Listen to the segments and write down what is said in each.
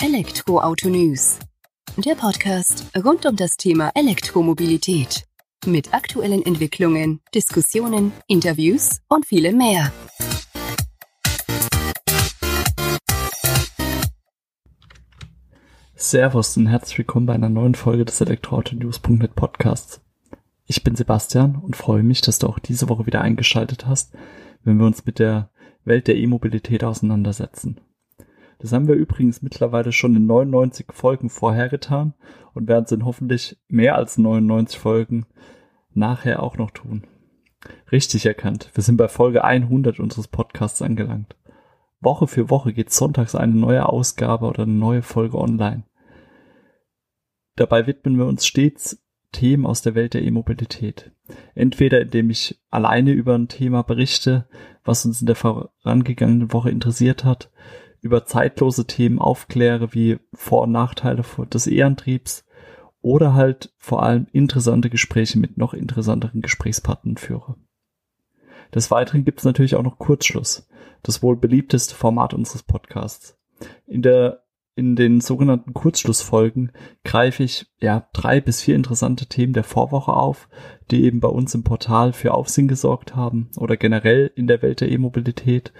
Elektroauto News. Der Podcast rund um das Thema Elektromobilität. Mit aktuellen Entwicklungen, Diskussionen, Interviews und vielem mehr. Servus und herzlich willkommen bei einer neuen Folge des Elektroauto-News.net Podcasts. Ich bin Sebastian und freue mich, dass du auch diese Woche wieder eingeschaltet hast, wenn wir uns mit der Welt der E-Mobilität auseinandersetzen. Das haben wir übrigens mittlerweile schon in 99 Folgen vorher getan und werden es in hoffentlich mehr als 99 Folgen nachher auch noch tun. Richtig erkannt, wir sind bei Folge 100 unseres Podcasts angelangt. Woche für Woche geht sonntags eine neue Ausgabe oder eine neue Folge online. Dabei widmen wir uns stets Themen aus der Welt der E-Mobilität. Entweder indem ich alleine über ein Thema berichte, was uns in der vorangegangenen Woche interessiert hat, über zeitlose Themen aufkläre, wie Vor- und Nachteile des E-Antriebs oder halt vor allem interessante Gespräche mit noch interessanteren Gesprächspartnern führe. Des Weiteren gibt es natürlich auch noch Kurzschluss, das wohl beliebteste Format unseres Podcasts. In der in den sogenannten Kurzschlussfolgen greife ich ja drei bis vier interessante Themen der Vorwoche auf, die eben bei uns im Portal für Aufsehen gesorgt haben oder generell in der Welt der E-Mobilität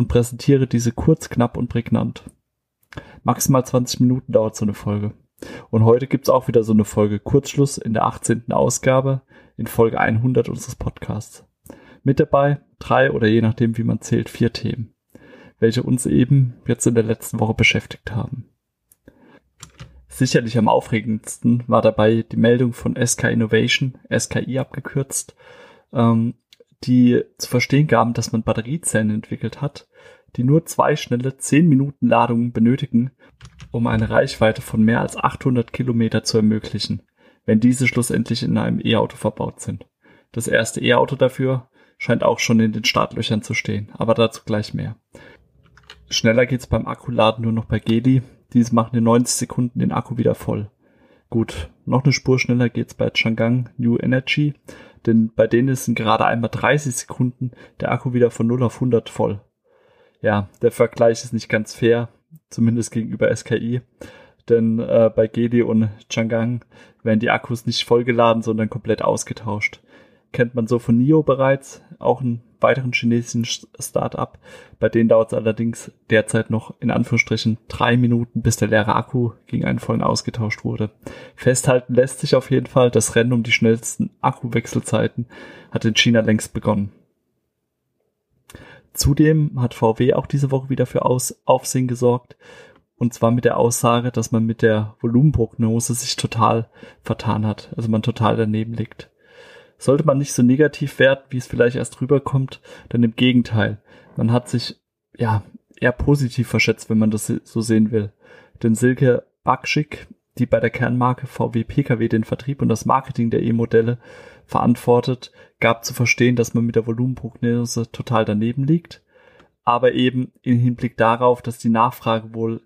und präsentiere diese kurz, knapp und prägnant. Maximal 20 Minuten dauert so eine Folge. Und heute gibt's auch wieder so eine Folge Kurzschluss in der 18. Ausgabe in Folge 100 unseres Podcasts. Mit dabei drei oder je nachdem, wie man zählt, vier Themen, welche uns eben jetzt in der letzten Woche beschäftigt haben. Sicherlich am aufregendsten war dabei die Meldung von SK Innovation, SKI abgekürzt, ähm, die zu verstehen gaben, dass man Batteriezellen entwickelt hat, die nur zwei schnelle 10 Minuten Ladungen benötigen, um eine Reichweite von mehr als 800 Kilometer zu ermöglichen, wenn diese schlussendlich in einem E-Auto verbaut sind. Das erste E-Auto dafür scheint auch schon in den Startlöchern zu stehen, aber dazu gleich mehr. Schneller geht's beim Akkuladen nur noch bei Geli. Dies machen in 90 Sekunden den Akku wieder voll. Gut, noch eine Spur schneller geht's bei Changang New Energy denn bei denen ist in gerade einmal 30 Sekunden der Akku wieder von 0 auf 100 voll. Ja, der Vergleich ist nicht ganz fair, zumindest gegenüber SKI, denn äh, bei Gedi und Chang'an werden die Akkus nicht vollgeladen, sondern komplett ausgetauscht. Kennt man so von NIO bereits, auch ein weiteren chinesischen Start-up. Bei denen dauert es allerdings derzeit noch in Anführungsstrichen drei Minuten, bis der leere Akku gegen einen vollen ausgetauscht wurde. Festhalten lässt sich auf jeden Fall, das Rennen um die schnellsten Akkuwechselzeiten hat in China längst begonnen. Zudem hat VW auch diese Woche wieder für Aus Aufsehen gesorgt. Und zwar mit der Aussage, dass man mit der Volumenprognose sich total vertan hat. Also man total daneben liegt sollte man nicht so negativ werten, wie es vielleicht erst rüberkommt, denn im Gegenteil, man hat sich ja eher positiv verschätzt, wenn man das so sehen will. Denn Silke Bakschik, die bei der Kernmarke VW Pkw den Vertrieb und das Marketing der E-Modelle verantwortet, gab zu verstehen, dass man mit der Volumenprognose total daneben liegt, aber eben im Hinblick darauf, dass die Nachfrage wohl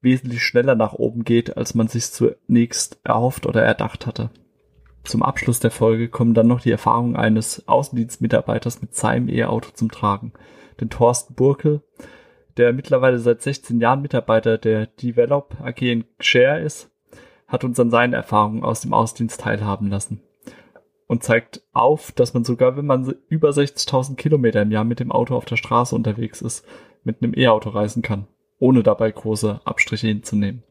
wesentlich schneller nach oben geht, als man sich zunächst erhofft oder erdacht hatte. Zum Abschluss der Folge kommen dann noch die Erfahrungen eines Außendienstmitarbeiters mit seinem E-Auto zum Tragen. Denn Thorsten Burke, der mittlerweile seit 16 Jahren Mitarbeiter der Develop AG in Share ist, hat uns an seinen Erfahrungen aus dem Außendienst teilhaben lassen. Und zeigt auf, dass man sogar, wenn man über 60.000 Kilometer im Jahr mit dem Auto auf der Straße unterwegs ist, mit einem E-Auto reisen kann, ohne dabei große Abstriche hinzunehmen.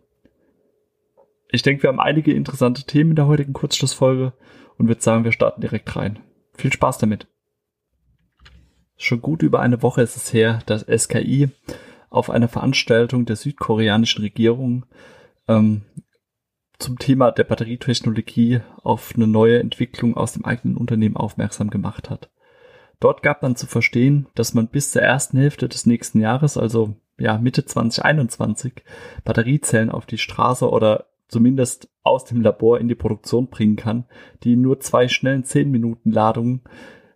Ich denke, wir haben einige interessante Themen in der heutigen Kurzschlussfolge und würde sagen, wir starten direkt rein. Viel Spaß damit. Schon gut über eine Woche ist es her, dass SKI auf einer Veranstaltung der südkoreanischen Regierung ähm, zum Thema der Batterietechnologie auf eine neue Entwicklung aus dem eigenen Unternehmen aufmerksam gemacht hat. Dort gab man zu verstehen, dass man bis zur ersten Hälfte des nächsten Jahres, also ja Mitte 2021, Batteriezellen auf die Straße oder zumindest aus dem Labor in die Produktion bringen kann, die nur zwei schnellen 10 Minuten Ladungen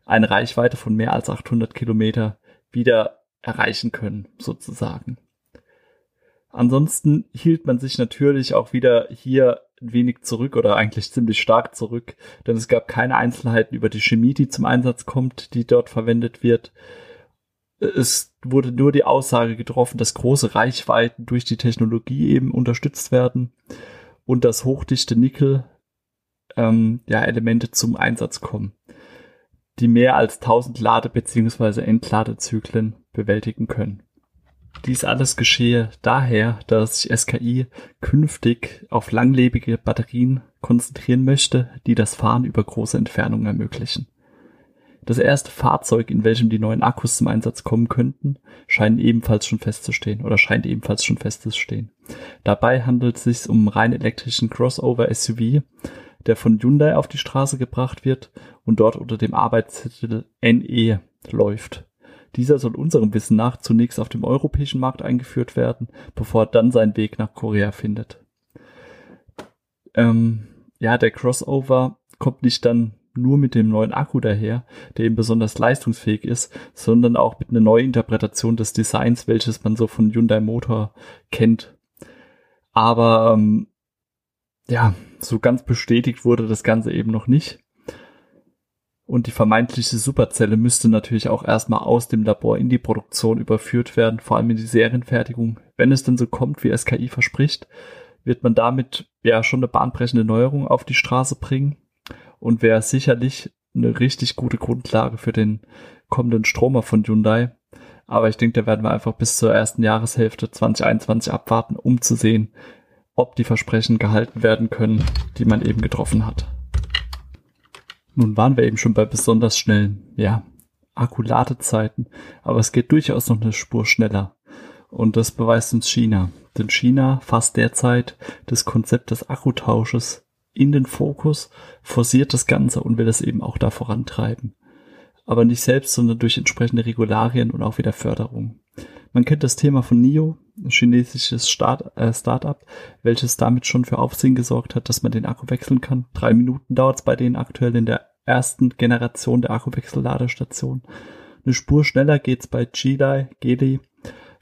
eine Reichweite von mehr als 800 Kilometer wieder erreichen können, sozusagen. Ansonsten hielt man sich natürlich auch wieder hier ein wenig zurück oder eigentlich ziemlich stark zurück, denn es gab keine Einzelheiten über die Chemie, die zum Einsatz kommt, die dort verwendet wird. es wurde nur die Aussage getroffen, dass große Reichweiten durch die Technologie eben unterstützt werden und dass hochdichte Nickel ähm, ja, Elemente zum Einsatz kommen, die mehr als 1000 Lade- bzw. Entladezyklen bewältigen können. Dies alles geschehe daher, dass sich SKI künftig auf langlebige Batterien konzentrieren möchte, die das Fahren über große Entfernungen ermöglichen. Das erste Fahrzeug, in welchem die neuen Akkus zum Einsatz kommen könnten, scheint ebenfalls schon festzustehen oder scheint ebenfalls schon festzustehen. Dabei handelt es sich um einen rein elektrischen Crossover SUV, der von Hyundai auf die Straße gebracht wird und dort unter dem Arbeitstitel NE läuft. Dieser soll unserem Wissen nach zunächst auf dem europäischen Markt eingeführt werden, bevor er dann seinen Weg nach Korea findet. Ähm, ja, der Crossover kommt nicht dann nur mit dem neuen Akku daher, der eben besonders leistungsfähig ist, sondern auch mit einer Neuinterpretation des Designs, welches man so von Hyundai Motor kennt. Aber ähm, ja, so ganz bestätigt wurde das Ganze eben noch nicht. Und die vermeintliche Superzelle müsste natürlich auch erstmal aus dem Labor in die Produktion überführt werden, vor allem in die Serienfertigung. Wenn es denn so kommt, wie SKI verspricht, wird man damit ja schon eine bahnbrechende Neuerung auf die Straße bringen und wäre sicherlich eine richtig gute Grundlage für den kommenden Stromer von Hyundai. Aber ich denke, da werden wir einfach bis zur ersten Jahreshälfte 2021 abwarten, um zu sehen, ob die Versprechen gehalten werden können, die man eben getroffen hat. Nun waren wir eben schon bei besonders schnellen, ja, Akkuladezeiten, aber es geht durchaus noch eine Spur schneller. Und das beweist uns China. Denn China fasst derzeit das Konzept des Akkutausches in den Fokus, forciert das Ganze und will es eben auch da vorantreiben. Aber nicht selbst, sondern durch entsprechende Regularien und auch wieder Förderung. Man kennt das Thema von NIO, ein chinesisches Start, äh, Startup, welches damit schon für Aufsehen gesorgt hat, dass man den Akku wechseln kann. Drei Minuten dauert es bei denen aktuell in der ersten Generation der Akkuwechselladestation. Eine Spur schneller geht's bei Geely, Geely,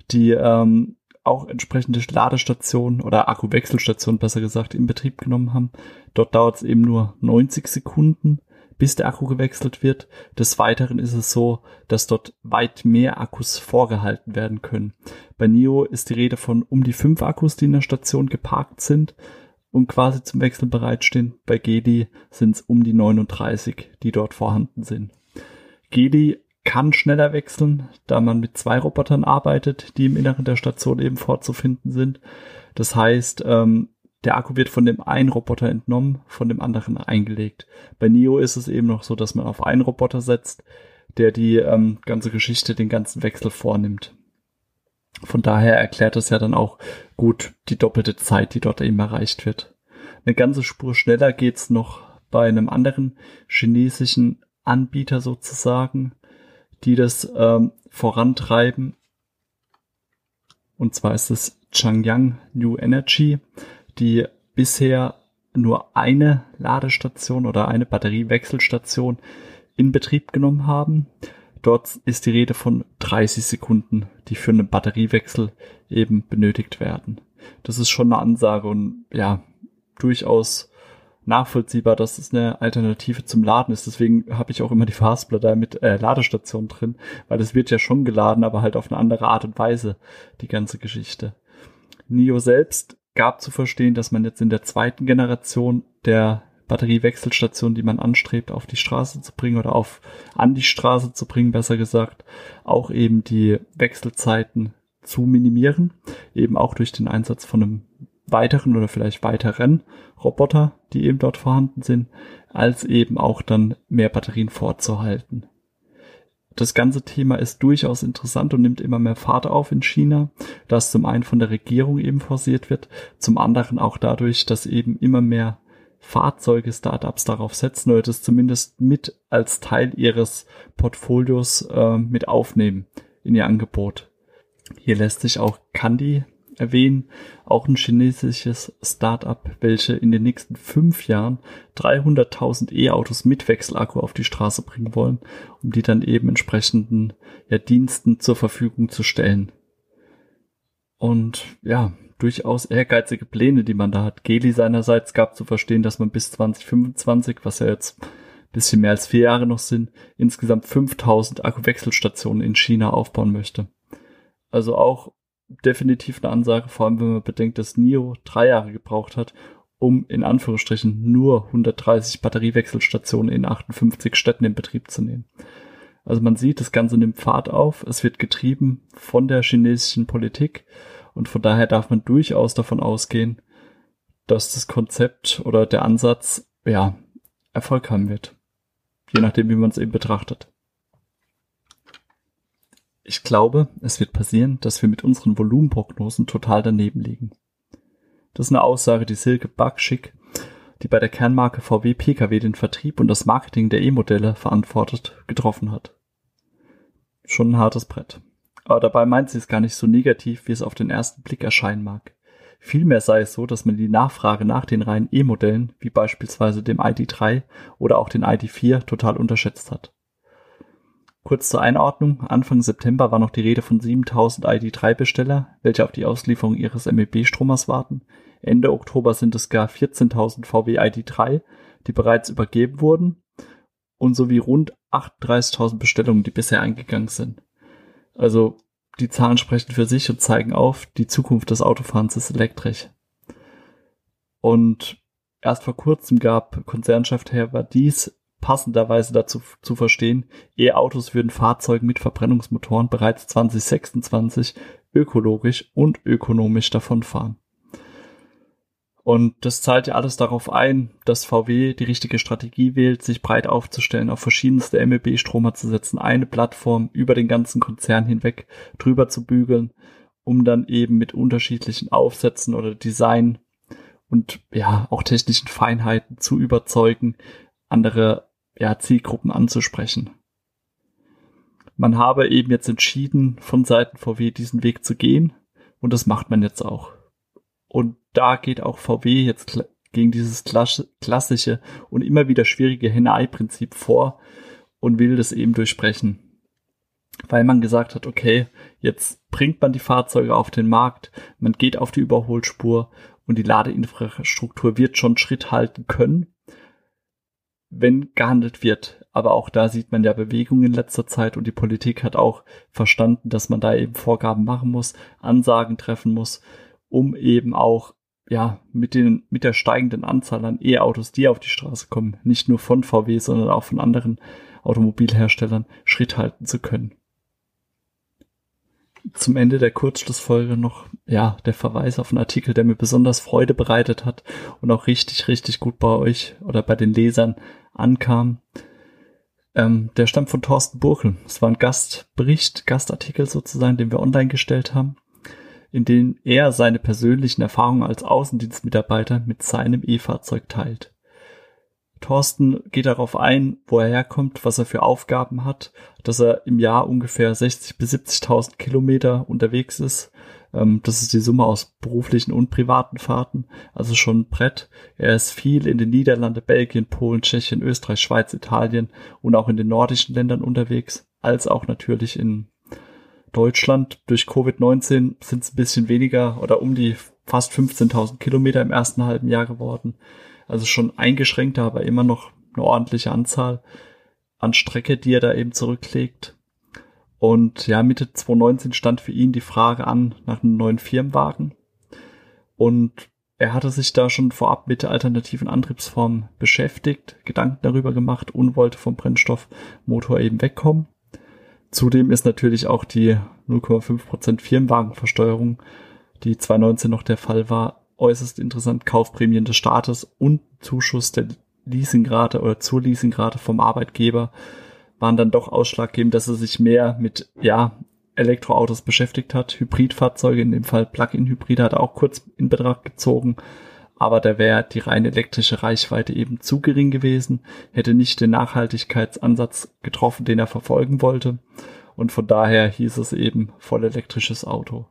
die ähm, auch entsprechende Ladestationen oder Akkuwechselstationen besser gesagt in Betrieb genommen haben. Dort dauert es eben nur 90 Sekunden bis der Akku gewechselt wird. Des Weiteren ist es so, dass dort weit mehr Akkus vorgehalten werden können. Bei NIO ist die Rede von um die fünf Akkus, die in der Station geparkt sind und quasi zum Wechsel bereitstehen. Bei Gedi sind es um die 39, die dort vorhanden sind. Gedi kann schneller wechseln, da man mit zwei Robotern arbeitet, die im Inneren der Station eben vorzufinden sind. Das heißt, ähm, der Akku wird von dem einen Roboter entnommen, von dem anderen eingelegt. Bei Neo ist es eben noch so, dass man auf einen Roboter setzt, der die ähm, ganze Geschichte, den ganzen Wechsel vornimmt. Von daher erklärt es ja dann auch gut die doppelte Zeit, die dort eben erreicht wird. Eine ganze Spur schneller geht's noch bei einem anderen chinesischen Anbieter sozusagen, die das ähm, vorantreiben. Und zwar ist es Changyang New Energy die bisher nur eine Ladestation oder eine Batteriewechselstation in Betrieb genommen haben. Dort ist die Rede von 30 Sekunden, die für einen Batteriewechsel eben benötigt werden. Das ist schon eine Ansage und ja, durchaus nachvollziehbar, dass es eine Alternative zum Laden ist. Deswegen habe ich auch immer die Fastbladder mit äh, Ladestation drin, weil es wird ja schon geladen, aber halt auf eine andere Art und Weise, die ganze Geschichte. NIO selbst gab zu verstehen, dass man jetzt in der zweiten Generation der Batteriewechselstation, die man anstrebt, auf die Straße zu bringen oder auf an die Straße zu bringen, besser gesagt, auch eben die Wechselzeiten zu minimieren, eben auch durch den Einsatz von einem weiteren oder vielleicht weiteren Roboter, die eben dort vorhanden sind, als eben auch dann mehr Batterien vorzuhalten das ganze Thema ist durchaus interessant und nimmt immer mehr Fahrt auf in China, das zum einen von der Regierung eben forciert wird, zum anderen auch dadurch, dass eben immer mehr Fahrzeuge Startups darauf setzen oder das zumindest mit als Teil ihres Portfolios äh, mit aufnehmen in ihr Angebot. Hier lässt sich auch Candy erwähnen, auch ein chinesisches Startup, welche in den nächsten fünf Jahren 300.000 E-Autos mit Wechselakku auf die Straße bringen wollen, um die dann eben entsprechenden ja, Diensten zur Verfügung zu stellen. Und ja, durchaus ehrgeizige Pläne, die man da hat. Geli seinerseits gab zu verstehen, dass man bis 2025, was ja jetzt bisschen mehr als vier Jahre noch sind, insgesamt 5000 Akkuwechselstationen in China aufbauen möchte. Also auch definitiv eine Ansage, vor allem wenn man bedenkt, dass NIO drei Jahre gebraucht hat, um in Anführungsstrichen nur 130 Batteriewechselstationen in 58 Städten in Betrieb zu nehmen. Also man sieht, das Ganze nimmt Fahrt auf, es wird getrieben von der chinesischen Politik und von daher darf man durchaus davon ausgehen, dass das Konzept oder der Ansatz, ja, Erfolg haben wird. Je nachdem, wie man es eben betrachtet. Ich glaube, es wird passieren, dass wir mit unseren Volumenprognosen total daneben liegen. Das ist eine Aussage, die Silke Backschick, die bei der Kernmarke VW Pkw den Vertrieb und das Marketing der E-Modelle verantwortet, getroffen hat. Schon ein hartes Brett. Aber dabei meint sie es gar nicht so negativ, wie es auf den ersten Blick erscheinen mag. Vielmehr sei es so, dass man die Nachfrage nach den reinen E-Modellen, wie beispielsweise dem ID3 oder auch den ID4, total unterschätzt hat. Kurz zur Einordnung, Anfang September war noch die Rede von 7000 ID3-Besteller, welche auf die Auslieferung ihres MEB-Stromers warten. Ende Oktober sind es gar 14.000 VW ID3, die bereits übergeben wurden und sowie rund 38.000 Bestellungen, die bisher eingegangen sind. Also die Zahlen sprechen für sich und zeigen auf, die Zukunft des Autofahrens ist elektrisch. Und erst vor kurzem gab Konzernchef Herbert dies passenderweise dazu zu verstehen, E-Autos würden Fahrzeugen mit Verbrennungsmotoren bereits 2026 ökologisch und ökonomisch davonfahren. Und das zahlt ja alles darauf ein, dass VW die richtige Strategie wählt, sich breit aufzustellen, auf verschiedenste MEB-Stromer zu setzen, eine Plattform über den ganzen Konzern hinweg drüber zu bügeln, um dann eben mit unterschiedlichen Aufsätzen oder Design und ja auch technischen Feinheiten zu überzeugen, andere ja, Zielgruppen anzusprechen. Man habe eben jetzt entschieden, von Seiten VW diesen Weg zu gehen und das macht man jetzt auch. Und da geht auch VW jetzt gegen dieses klassische und immer wieder schwierige Henne-Ei-Prinzip vor und will das eben durchbrechen. Weil man gesagt hat, okay, jetzt bringt man die Fahrzeuge auf den Markt, man geht auf die Überholspur und die Ladeinfrastruktur wird schon Schritt halten können, wenn gehandelt wird. Aber auch da sieht man ja Bewegung in letzter Zeit und die Politik hat auch verstanden, dass man da eben Vorgaben machen muss, Ansagen treffen muss um eben auch ja, mit den, mit der steigenden Anzahl an E-Autos, die auf die Straße kommen, nicht nur von VW, sondern auch von anderen Automobilherstellern Schritt halten zu können. Zum Ende der Kurzschlussfolge noch, ja, der Verweis auf einen Artikel, der mir besonders Freude bereitet hat und auch richtig, richtig gut bei euch oder bei den Lesern ankam. Ähm, der stammt von Thorsten Burkel. Es war ein Gastbericht, Gastartikel sozusagen, den wir online gestellt haben in denen er seine persönlichen Erfahrungen als Außendienstmitarbeiter mit seinem E-Fahrzeug teilt. Thorsten geht darauf ein, wo er herkommt, was er für Aufgaben hat, dass er im Jahr ungefähr 60 bis 70.000 Kilometer unterwegs ist. Ähm, das ist die Summe aus beruflichen und privaten Fahrten, also schon ein Brett. Er ist viel in den Niederlande, Belgien, Polen, Tschechien, Österreich, Schweiz, Italien und auch in den nordischen Ländern unterwegs, als auch natürlich in Deutschland durch Covid-19 sind es ein bisschen weniger oder um die fast 15.000 Kilometer im ersten halben Jahr geworden. Also schon eingeschränkter, aber immer noch eine ordentliche Anzahl an Strecke, die er da eben zurücklegt. Und ja, Mitte 2019 stand für ihn die Frage an nach einem neuen Firmenwagen. Und er hatte sich da schon vorab mit alternativen Antriebsformen beschäftigt, Gedanken darüber gemacht und wollte vom Brennstoffmotor eben wegkommen. Zudem ist natürlich auch die 0,5% Firmenwagenversteuerung, die 2019 noch der Fall war, äußerst interessant. Kaufprämien des Staates und Zuschuss der Leasingrate oder zur Leasingrate vom Arbeitgeber waren dann doch ausschlaggebend, dass er sich mehr mit, ja, Elektroautos beschäftigt hat. Hybridfahrzeuge, in dem Fall Plug-in-Hybride, hat er auch kurz in Betracht gezogen aber da wäre die rein elektrische Reichweite eben zu gering gewesen, hätte nicht den Nachhaltigkeitsansatz getroffen, den er verfolgen wollte. Und von daher hieß es eben voll elektrisches Auto.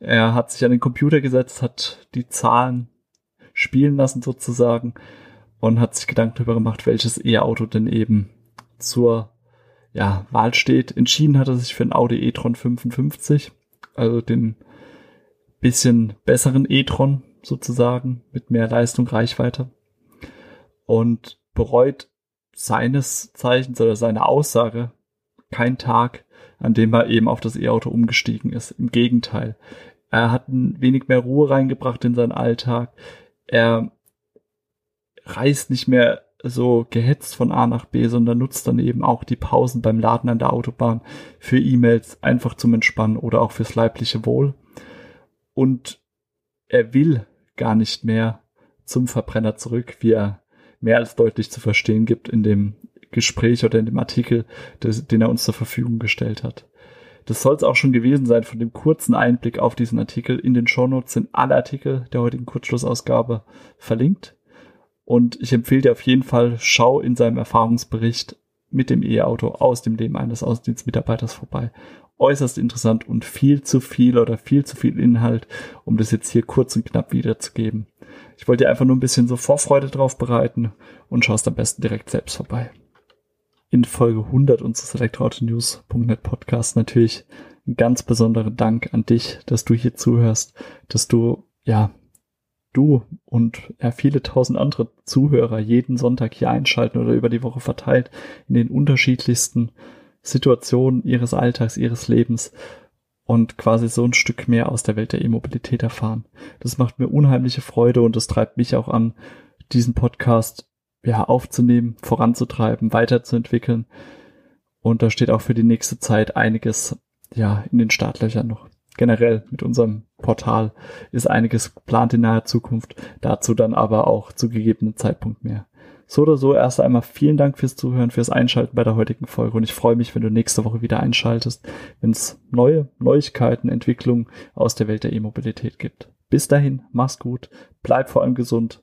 Er hat sich an den Computer gesetzt, hat die Zahlen spielen lassen sozusagen und hat sich Gedanken darüber gemacht, welches E-Auto denn eben zur ja, Wahl steht. Entschieden hat er sich für ein Audi e-tron 55, also den bisschen besseren e-tron, sozusagen mit mehr Leistung, Reichweite und bereut seines Zeichens oder seiner Aussage kein Tag, an dem er eben auf das E-Auto umgestiegen ist. Im Gegenteil. Er hat ein wenig mehr Ruhe reingebracht in seinen Alltag. Er reist nicht mehr so gehetzt von A nach B, sondern nutzt dann eben auch die Pausen beim Laden an der Autobahn für E-Mails einfach zum Entspannen oder auch fürs leibliche Wohl. Und er will gar nicht mehr zum Verbrenner zurück, wie er mehr als deutlich zu verstehen gibt in dem Gespräch oder in dem Artikel, des, den er uns zur Verfügung gestellt hat. Das soll es auch schon gewesen sein von dem kurzen Einblick auf diesen Artikel. In den Shownotes sind alle Artikel der heutigen Kurzschlussausgabe verlinkt. Und ich empfehle dir auf jeden Fall, schau in seinem Erfahrungsbericht mit dem E-Auto aus dem Leben eines Außendienstmitarbeiters vorbei. Äußerst interessant und viel zu viel oder viel zu viel Inhalt, um das jetzt hier kurz und knapp wiederzugeben. Ich wollte dir einfach nur ein bisschen so Vorfreude drauf bereiten und schaust am besten direkt selbst vorbei. In Folge 100 unseres Elektroauto-News.net Podcasts natürlich einen ganz besonderen Dank an dich, dass du hier zuhörst, dass du, ja, du und ja, viele tausend andere Zuhörer jeden Sonntag hier einschalten oder über die Woche verteilt in den unterschiedlichsten Situationen ihres Alltags, ihres Lebens und quasi so ein Stück mehr aus der Welt der E-Mobilität erfahren. Das macht mir unheimliche Freude und das treibt mich auch an, diesen Podcast ja aufzunehmen, voranzutreiben, weiterzuentwickeln. Und da steht auch für die nächste Zeit einiges ja in den Startlöchern noch generell mit unserem Portal ist einiges geplant in naher Zukunft. Dazu dann aber auch zu gegebenen Zeitpunkt mehr. So oder so erst einmal vielen Dank fürs Zuhören, fürs Einschalten bei der heutigen Folge und ich freue mich, wenn du nächste Woche wieder einschaltest, wenn es neue Neuigkeiten, Entwicklungen aus der Welt der E-Mobilität gibt. Bis dahin, mach's gut, bleib vor allem gesund